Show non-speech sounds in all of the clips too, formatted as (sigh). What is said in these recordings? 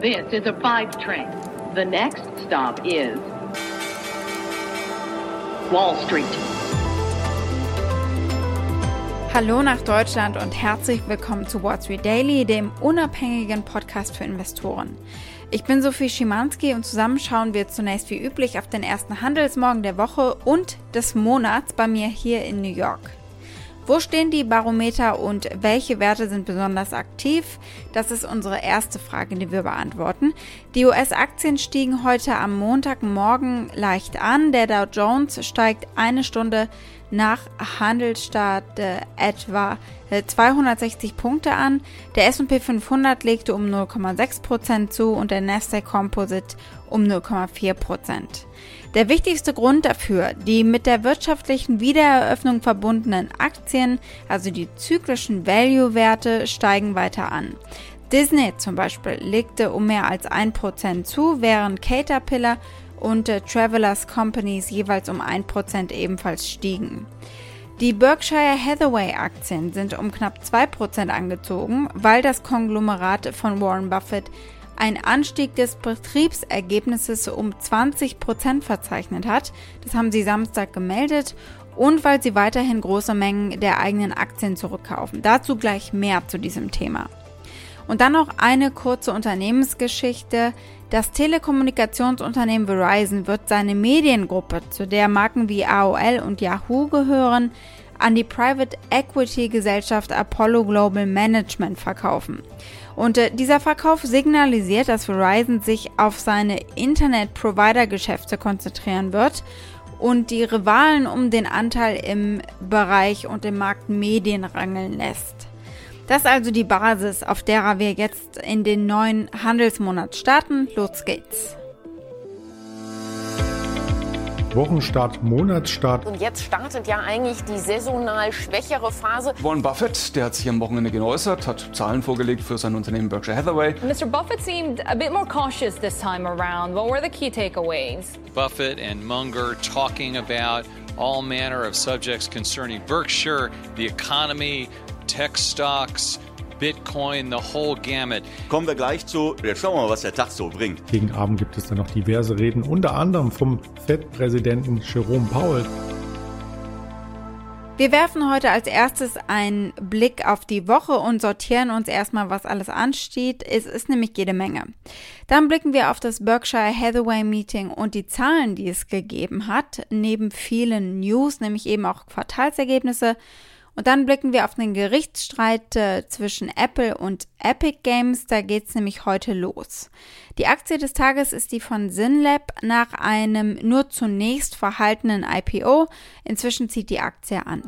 This is a five train. The next stop is Wall Street. Hallo nach Deutschland und herzlich willkommen zu Wall Street Daily, dem unabhängigen Podcast für Investoren. Ich bin Sophie Schimanski und zusammen schauen wir zunächst wie üblich auf den ersten Handelsmorgen der Woche und des Monats bei mir hier in New York. Wo stehen die Barometer und welche Werte sind besonders aktiv? Das ist unsere erste Frage, die wir beantworten. Die US-Aktien stiegen heute am Montagmorgen leicht an. Der Dow Jones steigt eine Stunde nach Handelsstart äh, etwa 260 Punkte an. Der S&P 500 legte um 0,6% zu und der Nasdaq Composite um 0,4%. Der wichtigste Grund dafür, die mit der wirtschaftlichen Wiedereröffnung verbundenen Aktien, also die zyklischen Value-Werte, steigen weiter an. Disney zum Beispiel legte um mehr als 1% zu, während Caterpillar und äh, Travelers Companies jeweils um 1% ebenfalls stiegen. Die Berkshire Hathaway Aktien sind um knapp 2% angezogen, weil das Konglomerat von Warren Buffett einen Anstieg des Betriebsergebnisses um 20% verzeichnet hat. Das haben sie Samstag gemeldet und weil sie weiterhin große Mengen der eigenen Aktien zurückkaufen. Dazu gleich mehr zu diesem Thema. Und dann noch eine kurze Unternehmensgeschichte. Das Telekommunikationsunternehmen Verizon wird seine Mediengruppe, zu der Marken wie AOL und Yahoo gehören, an die Private Equity Gesellschaft Apollo Global Management verkaufen. Und äh, dieser Verkauf signalisiert, dass Verizon sich auf seine Internet-Provider-Geschäfte konzentrieren wird und die Rivalen um den Anteil im Bereich und im Markt Medien rangeln lässt. Das ist also die Basis, auf derer wir jetzt in den neuen Handelsmonat starten. Los geht's. Wochenstart, Monatsstart. Und jetzt startet ja eigentlich die saisonal schwächere Phase. Warren Buffett, der hat sich am Wochenende geäußert, hat Zahlen vorgelegt für sein Unternehmen Berkshire Hathaway. Mr. Buffett seemed a bit more cautious this time around. What were the key takeaways? Buffett and Munger talking about all manner of subjects concerning Berkshire, the economy, tech stocks, Bitcoin, the whole gamut. Kommen wir gleich zu. Jetzt schauen wir mal, was der Tag so bringt. Gegen Abend gibt es dann noch diverse Reden, unter anderem vom FED-Präsidenten Jerome Powell. Wir werfen heute als erstes einen Blick auf die Woche und sortieren uns erstmal, was alles ansteht. Es ist nämlich jede Menge. Dann blicken wir auf das Berkshire Hathaway Meeting und die Zahlen, die es gegeben hat, neben vielen News, nämlich eben auch Quartalsergebnisse und dann blicken wir auf den Gerichtsstreit äh, zwischen Apple und Epic Games. Da geht es nämlich heute los. Die Aktie des Tages ist die von Synlab nach einem nur zunächst verhaltenen IPO. Inzwischen zieht die Aktie an.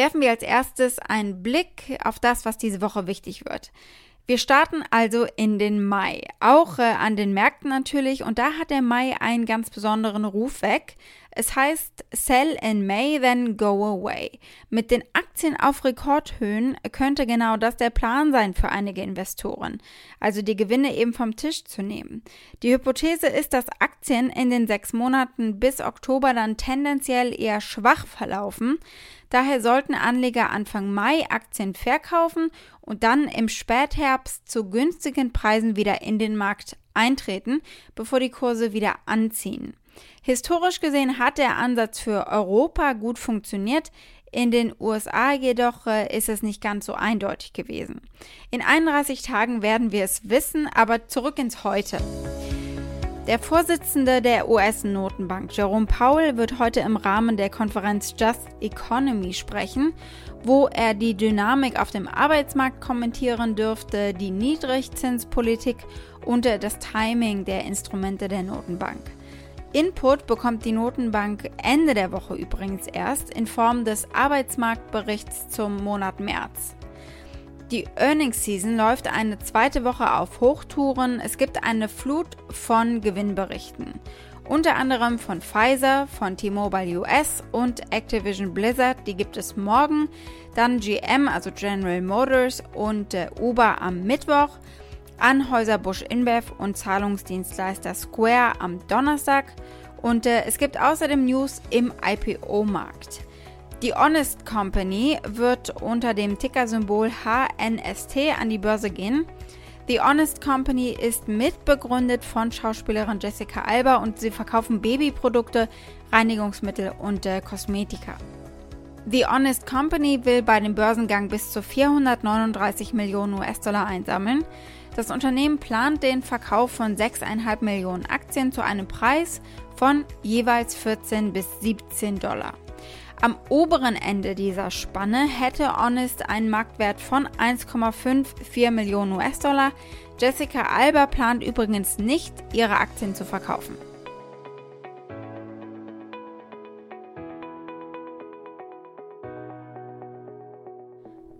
Werfen wir als erstes einen Blick auf das, was diese Woche wichtig wird. Wir starten also in den Mai, auch äh, an den Märkten natürlich, und da hat der Mai einen ganz besonderen Ruf weg. Es heißt Sell in May, then go away. Mit den Aktien auf Rekordhöhen könnte genau das der Plan sein für einige Investoren, also die Gewinne eben vom Tisch zu nehmen. Die Hypothese ist, dass Aktien in den sechs Monaten bis Oktober dann tendenziell eher schwach verlaufen. Daher sollten Anleger Anfang Mai Aktien verkaufen und dann im Spätherbst zu günstigen Preisen wieder in den Markt eintreten, bevor die Kurse wieder anziehen. Historisch gesehen hat der Ansatz für Europa gut funktioniert. In den USA jedoch äh, ist es nicht ganz so eindeutig gewesen. In 31 Tagen werden wir es wissen, aber zurück ins Heute. Der Vorsitzende der US-Notenbank, Jerome Powell, wird heute im Rahmen der Konferenz Just Economy sprechen, wo er die Dynamik auf dem Arbeitsmarkt kommentieren dürfte, die Niedrigzinspolitik und das Timing der Instrumente der Notenbank. Input bekommt die Notenbank Ende der Woche übrigens erst in Form des Arbeitsmarktberichts zum Monat März. Die Earnings Season läuft eine zweite Woche auf Hochtouren. Es gibt eine Flut von Gewinnberichten. Unter anderem von Pfizer, von T-Mobile US und Activision Blizzard. Die gibt es morgen. Dann GM, also General Motors und äh, Uber am Mittwoch. Anhäuser Busch InBev und Zahlungsdienstleister Square am Donnerstag. Und äh, es gibt außerdem News im IPO-Markt. Die Honest Company wird unter dem Tickersymbol HNST an die Börse gehen. The Honest Company ist mitbegründet von Schauspielerin Jessica Alba und sie verkaufen Babyprodukte, Reinigungsmittel und äh, Kosmetika. The Honest Company will bei dem Börsengang bis zu 439 Millionen US-Dollar einsammeln. Das Unternehmen plant den Verkauf von 6,5 Millionen Aktien zu einem Preis von jeweils 14 bis 17 Dollar. Am oberen Ende dieser Spanne hätte Honest einen Marktwert von 1,54 Millionen US-Dollar. Jessica Alba plant übrigens nicht, ihre Aktien zu verkaufen.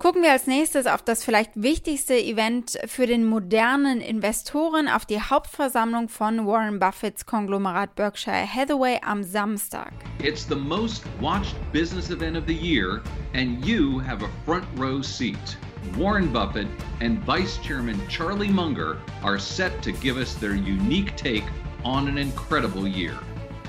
Gucken wir als nächstes auf das vielleicht wichtigste Event für den modernen Investoren, auf die Hauptversammlung von Warren Buffetts Konglomerat Berkshire Hathaway am Samstag. It's the most watched business event of the year and you have a front row seat. Warren Buffett and Vice Chairman Charlie Munger are set to give us their unique take on an incredible year.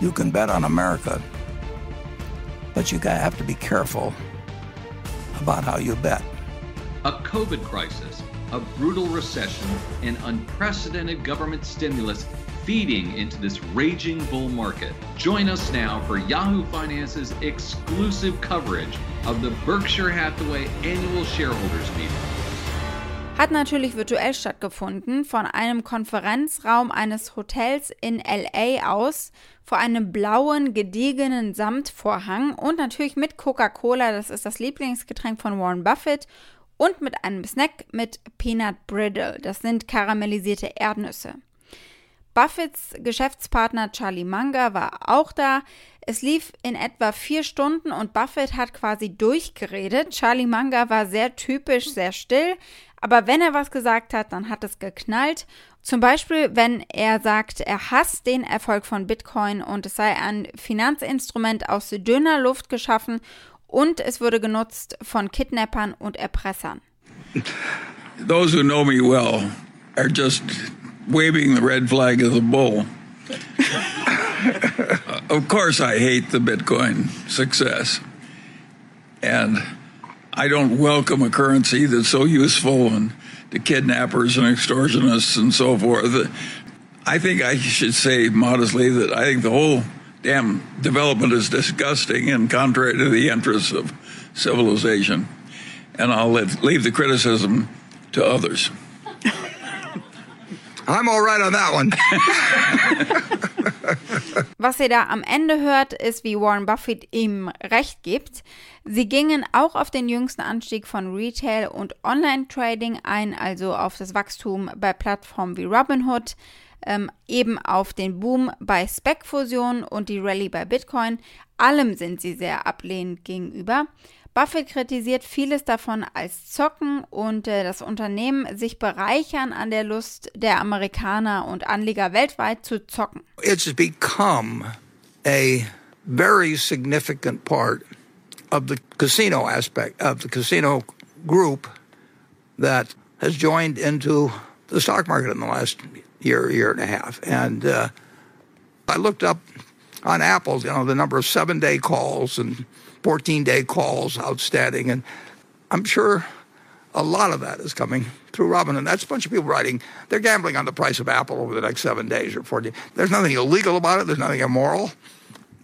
You can bet on America, but you have to be careful about how you bet. A COVID crisis, a brutal recession, and unprecedented government stimulus feeding into this raging bull market. Join us now for Yahoo Finance's exclusive coverage of the Berkshire Hathaway Annual Shareholders Meeting. Hat natürlich virtuell stattgefunden, von einem Konferenzraum eines Hotels in LA aus, vor einem blauen, gediegenen Samtvorhang und natürlich mit Coca-Cola, das ist das Lieblingsgetränk von Warren Buffett, und mit einem Snack mit Peanut Brittle, das sind karamellisierte Erdnüsse. Buffetts Geschäftspartner Charlie Munger war auch da. Es lief in etwa vier Stunden und Buffett hat quasi durchgeredet. Charlie Munger war sehr typisch, sehr still, aber wenn er was gesagt hat, dann hat es geknallt. Zum Beispiel, wenn er sagt, er hasst den Erfolg von Bitcoin und es sei ein Finanzinstrument aus dünner Luft geschaffen und es würde genutzt von Kidnappern und Erpressern. Those who know me well are just waving the red flag of the bull. Of course, I hate the Bitcoin success. And I don't welcome a currency that's so useful and to kidnappers and extortionists and so forth. I think I should say modestly that I think the whole damn development is disgusting and contrary to the interests of civilization. And I'll let, leave the criticism to others. I'm all right on that one. (laughs) Was ihr da am Ende hört, ist, wie Warren Buffett ihm recht gibt. Sie gingen auch auf den jüngsten Anstieg von Retail und Online-Trading ein, also auf das Wachstum bei Plattformen wie Robinhood, ähm, eben auf den Boom bei Spec-Fusionen und die Rallye bei Bitcoin. Allem sind sie sehr ablehnend gegenüber. Buffett kritisiert vieles davon als Zocken und äh, das Unternehmen sich bereichern an der Lust der Amerikaner und Anleger weltweit zu zocken. It's become a very significant part of the casino aspect of the casino group that has joined into the stock market in the last year, year and a half. And uh, I looked up on Apple, you know, the number of seven-day calls and 14 day calls outstanding. And I'm sure a lot of that is coming through Robin. And that's a bunch of people writing, they're gambling on the price of Apple over the next seven days or 14. There's nothing illegal about it, there's nothing immoral.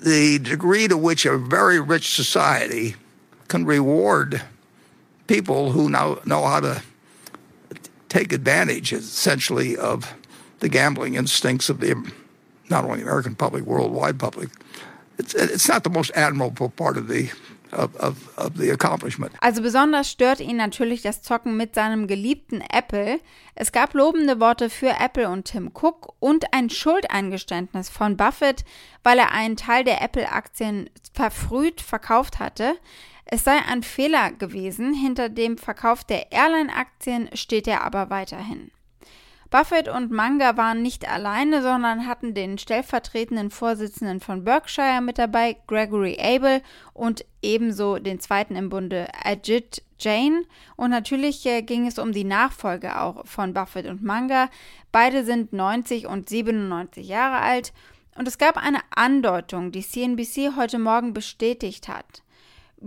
The degree to which a very rich society can reward people who now know how to take advantage, essentially, of the gambling instincts of the not only American public, worldwide public. Also besonders stört ihn natürlich das Zocken mit seinem geliebten Apple. Es gab lobende Worte für Apple und Tim Cook und ein Schuldeingeständnis von Buffett, weil er einen Teil der Apple-Aktien verfrüht verkauft hatte. Es sei ein Fehler gewesen. Hinter dem Verkauf der Airline-Aktien steht er aber weiterhin. Buffett und Munger waren nicht alleine, sondern hatten den stellvertretenden Vorsitzenden von Berkshire mit dabei, Gregory Abel, und ebenso den zweiten im Bunde, Ajit Jain. Und natürlich äh, ging es um die Nachfolge auch von Buffett und Munger. Beide sind 90 und 97 Jahre alt. Und es gab eine Andeutung, die CNBC heute Morgen bestätigt hat.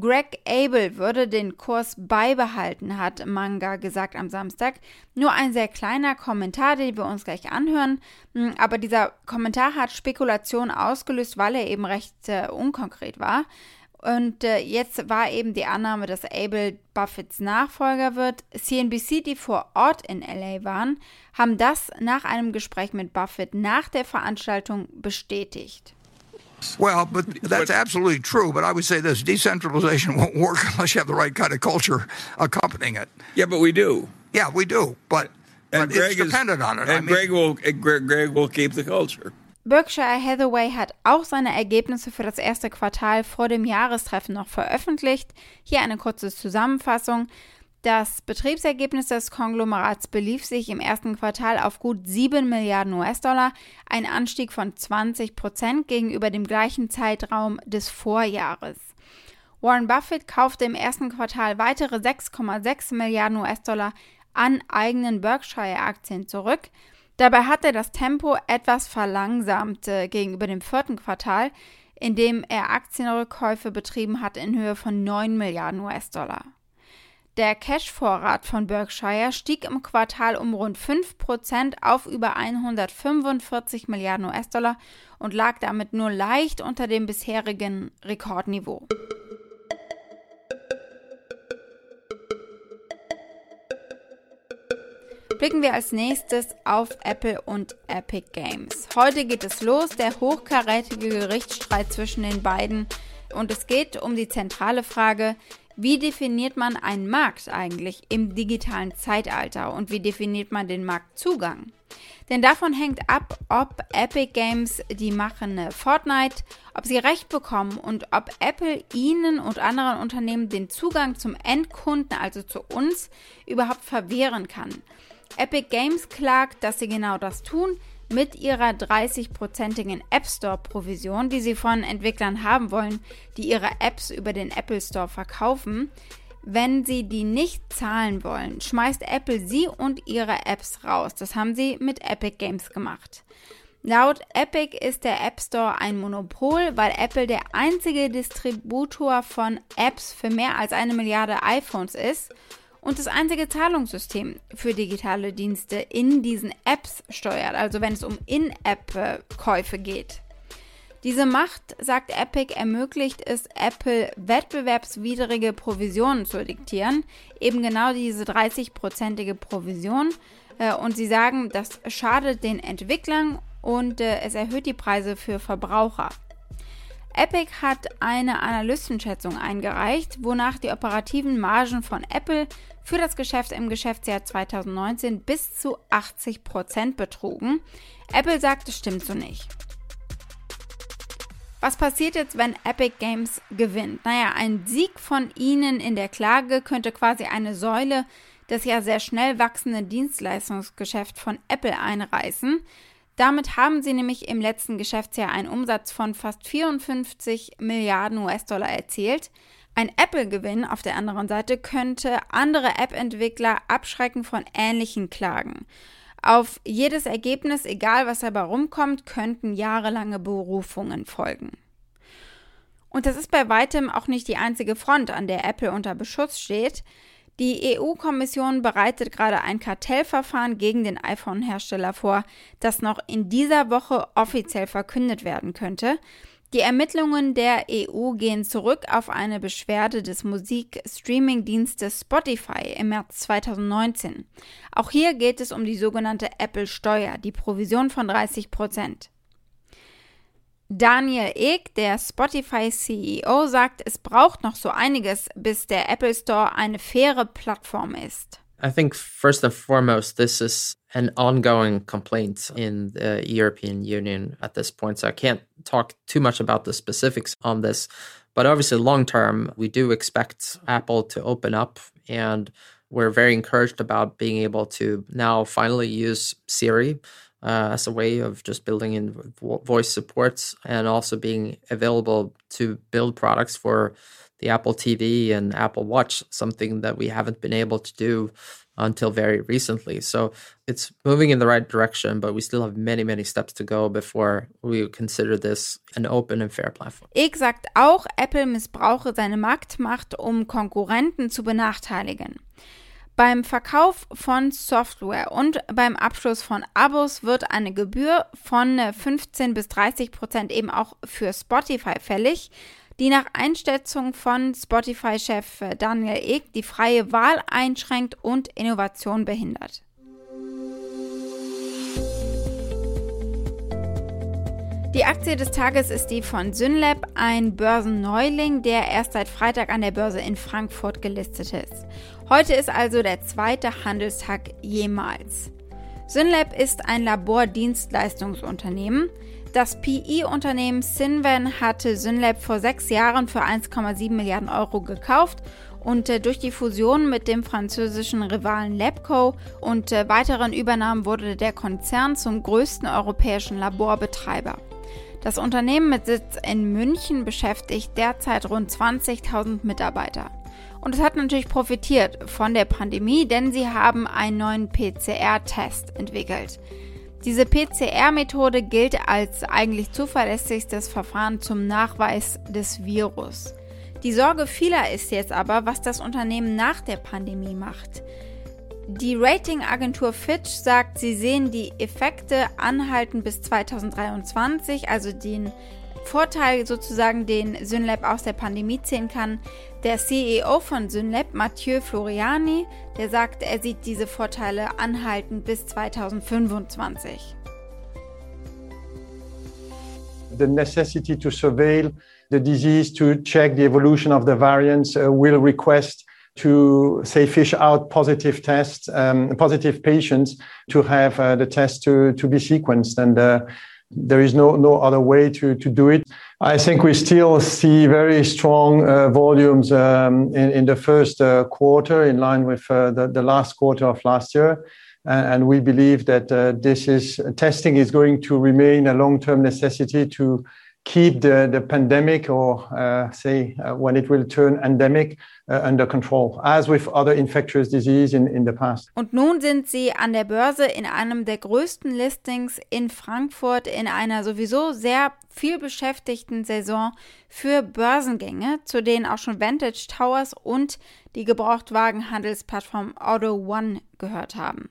Greg Abel würde den Kurs beibehalten, hat Manga gesagt am Samstag. Nur ein sehr kleiner Kommentar, den wir uns gleich anhören. Hm, aber dieser Kommentar hat Spekulationen ausgelöst, weil er eben recht äh, unkonkret war. Und äh, jetzt war eben die Annahme, dass Abel Buffetts Nachfolger wird. CNBC, die vor Ort in LA waren, haben das nach einem Gespräch mit Buffett nach der Veranstaltung bestätigt. Well, but that's absolutely true. But I would say this decentralization (laughs) won't work unless you have the right kind of culture accompanying it. Yeah, but we do. Yeah, we do. But, but it's dependent is, on it. And I mean, Greg, will, Greg, Greg will keep the culture. Berkshire Hathaway hat auch seine Ergebnisse für das erste Quartal vor dem Jahrestreffen noch veröffentlicht. Hier eine kurze Zusammenfassung. Das Betriebsergebnis des Konglomerats belief sich im ersten Quartal auf gut 7 Milliarden US-Dollar, ein Anstieg von 20 Prozent gegenüber dem gleichen Zeitraum des Vorjahres. Warren Buffett kaufte im ersten Quartal weitere 6,6 Milliarden US-Dollar an eigenen Berkshire-Aktien zurück. Dabei hat er das Tempo etwas verlangsamt äh, gegenüber dem vierten Quartal, in dem er Aktienrückkäufe betrieben hat in Höhe von 9 Milliarden US-Dollar. Der Cash-Vorrat von Berkshire stieg im Quartal um rund 5% auf über 145 Milliarden US-Dollar und lag damit nur leicht unter dem bisherigen Rekordniveau. Blicken wir als nächstes auf Apple und Epic Games. Heute geht es los, der hochkarätige Gerichtsstreit zwischen den beiden. Und es geht um die zentrale Frage, wie definiert man einen Markt eigentlich im digitalen Zeitalter und wie definiert man den Marktzugang? Denn davon hängt ab, ob Epic Games die machende Fortnite, ob sie recht bekommen und ob Apple ihnen und anderen Unternehmen den Zugang zum Endkunden, also zu uns, überhaupt verwehren kann. Epic Games klagt, dass sie genau das tun, mit ihrer 30-prozentigen App Store-Provision, die sie von Entwicklern haben wollen, die ihre Apps über den Apple Store verkaufen. Wenn sie die nicht zahlen wollen, schmeißt Apple sie und ihre Apps raus. Das haben sie mit Epic Games gemacht. Laut Epic ist der App Store ein Monopol, weil Apple der einzige Distributor von Apps für mehr als eine Milliarde iPhones ist und das einzige Zahlungssystem für digitale Dienste in diesen Apps steuert, also wenn es um In-App-Käufe geht. Diese Macht, sagt Epic, ermöglicht es Apple, wettbewerbswidrige Provisionen zu diktieren, eben genau diese 30-prozentige Provision. Äh, und sie sagen, das schadet den Entwicklern und äh, es erhöht die Preise für Verbraucher. Epic hat eine Analystenschätzung eingereicht, wonach die operativen Margen von Apple für das Geschäft im Geschäftsjahr 2019 bis zu 80 Prozent betrugen. Apple sagt, es stimmt so nicht. Was passiert jetzt, wenn Epic Games gewinnt? Naja, ein Sieg von ihnen in der Klage könnte quasi eine Säule des ja sehr schnell wachsenden Dienstleistungsgeschäfts von Apple einreißen. Damit haben sie nämlich im letzten Geschäftsjahr einen Umsatz von fast 54 Milliarden US-Dollar erzielt. Ein Apple-Gewinn auf der anderen Seite könnte andere App-Entwickler abschrecken von ähnlichen Klagen. Auf jedes Ergebnis, egal was dabei rumkommt, könnten jahrelange Berufungen folgen. Und das ist bei weitem auch nicht die einzige Front, an der Apple unter Beschuss steht. Die EU-Kommission bereitet gerade ein Kartellverfahren gegen den iPhone-Hersteller vor, das noch in dieser Woche offiziell verkündet werden könnte. Die Ermittlungen der EU gehen zurück auf eine Beschwerde des Musikstreaming-Dienstes Spotify im März 2019. Auch hier geht es um die sogenannte Apple-Steuer, die Provision von 30 Prozent. Daniel Ek, der Spotify-CEO, sagt, es braucht noch so einiges, bis der Apple Store eine faire Plattform ist. I think first and foremost, this is an ongoing complaint in the European Union at this point. So I can't talk too much about the specifics on this. But obviously, long term, we do expect Apple to open up. And we're very encouraged about being able to now finally use Siri uh, as a way of just building in voice supports and also being available to build products for the Apple TV and Apple Watch, something that we haven't been able to do until very recently. So it's moving in the right direction, but we still have many, many steps to go before we consider this an open and fair platform. Ek sagt auch, Apple missbrauche seine Marktmacht, um Konkurrenten zu benachteiligen. Beim Verkauf von Software und beim Abschluss von Abos wird eine Gebühr von 15 bis 30 Prozent eben auch für Spotify fällig die nach Einschätzung von Spotify-Chef Daniel Ek die freie Wahl einschränkt und Innovation behindert. Die Aktie des Tages ist die von Synlab, ein Börsenneuling, der erst seit Freitag an der Börse in Frankfurt gelistet ist. Heute ist also der zweite Handelstag jemals. Synlab ist ein Labordienstleistungsunternehmen. Das PI-Unternehmen Synven hatte Synlab vor sechs Jahren für 1,7 Milliarden Euro gekauft und äh, durch die Fusion mit dem französischen Rivalen Labco und äh, weiteren Übernahmen wurde der Konzern zum größten europäischen Laborbetreiber. Das Unternehmen mit Sitz in München beschäftigt derzeit rund 20.000 Mitarbeiter. Und es hat natürlich profitiert von der Pandemie, denn sie haben einen neuen PCR-Test entwickelt. Diese PCR-Methode gilt als eigentlich zuverlässigstes Verfahren zum Nachweis des Virus. Die Sorge vieler ist jetzt aber, was das Unternehmen nach der Pandemie macht. Die Ratingagentur Fitch sagt, sie sehen die Effekte anhalten bis 2023, also den Vorteil sozusagen, den Synlab aus der Pandemie ziehen kann. Der CEO von Synlab, Mathieu Floriani, der sagt, er sieht diese Vorteile anhalten bis 2025. The necessity to surveil the disease, to check the evolution of the variants, uh, will request to say fish out positive tests, um, positive patients to have uh, the test to, to be sequenced. And uh, there is no, no other way to, to do it. I think we still see very strong uh, volumes um, in, in the first uh, quarter, in line with uh, the, the last quarter of last year. And we believe that uh, this is testing is going to remain a long-term necessity to keep the, the pandemic or uh, say uh, when it will turn endemic uh, under control, as with other infectious disease in, in the past. Und nun sind sie an der Börse in einem der größten Listings in Frankfurt in einer sowieso sehr viel beschäftigten Saison für Börsengänge, zu denen auch schon Vantage Towers und die Gebrauchtwagenhandelsplattform Auto One gehört haben.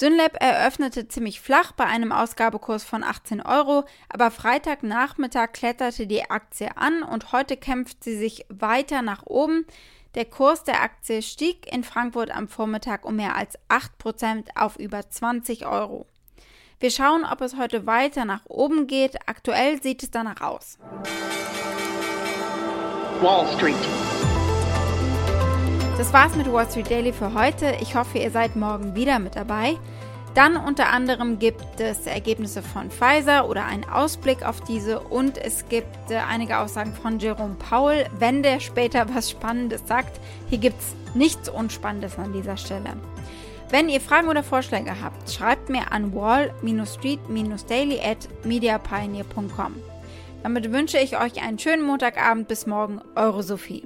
Synlab eröffnete ziemlich flach bei einem Ausgabekurs von 18 Euro, aber Freitagnachmittag kletterte die Aktie an und heute kämpft sie sich weiter nach oben. Der Kurs der Aktie stieg in Frankfurt am Vormittag um mehr als 8% auf über 20 Euro. Wir schauen, ob es heute weiter nach oben geht. Aktuell sieht es danach aus. Wall Street. Das war's mit Wall Street Daily für heute. Ich hoffe, ihr seid morgen wieder mit dabei. Dann unter anderem gibt es Ergebnisse von Pfizer oder einen Ausblick auf diese und es gibt äh, einige Aussagen von Jerome Powell, wenn der später (laughs) was Spannendes sagt. Hier gibt es nichts Unspannendes an dieser Stelle. Wenn ihr Fragen oder Vorschläge habt, schreibt mir an wall-street-daily at mediapioneer.com. Damit wünsche ich euch einen schönen Montagabend. Bis morgen, eure Sophie.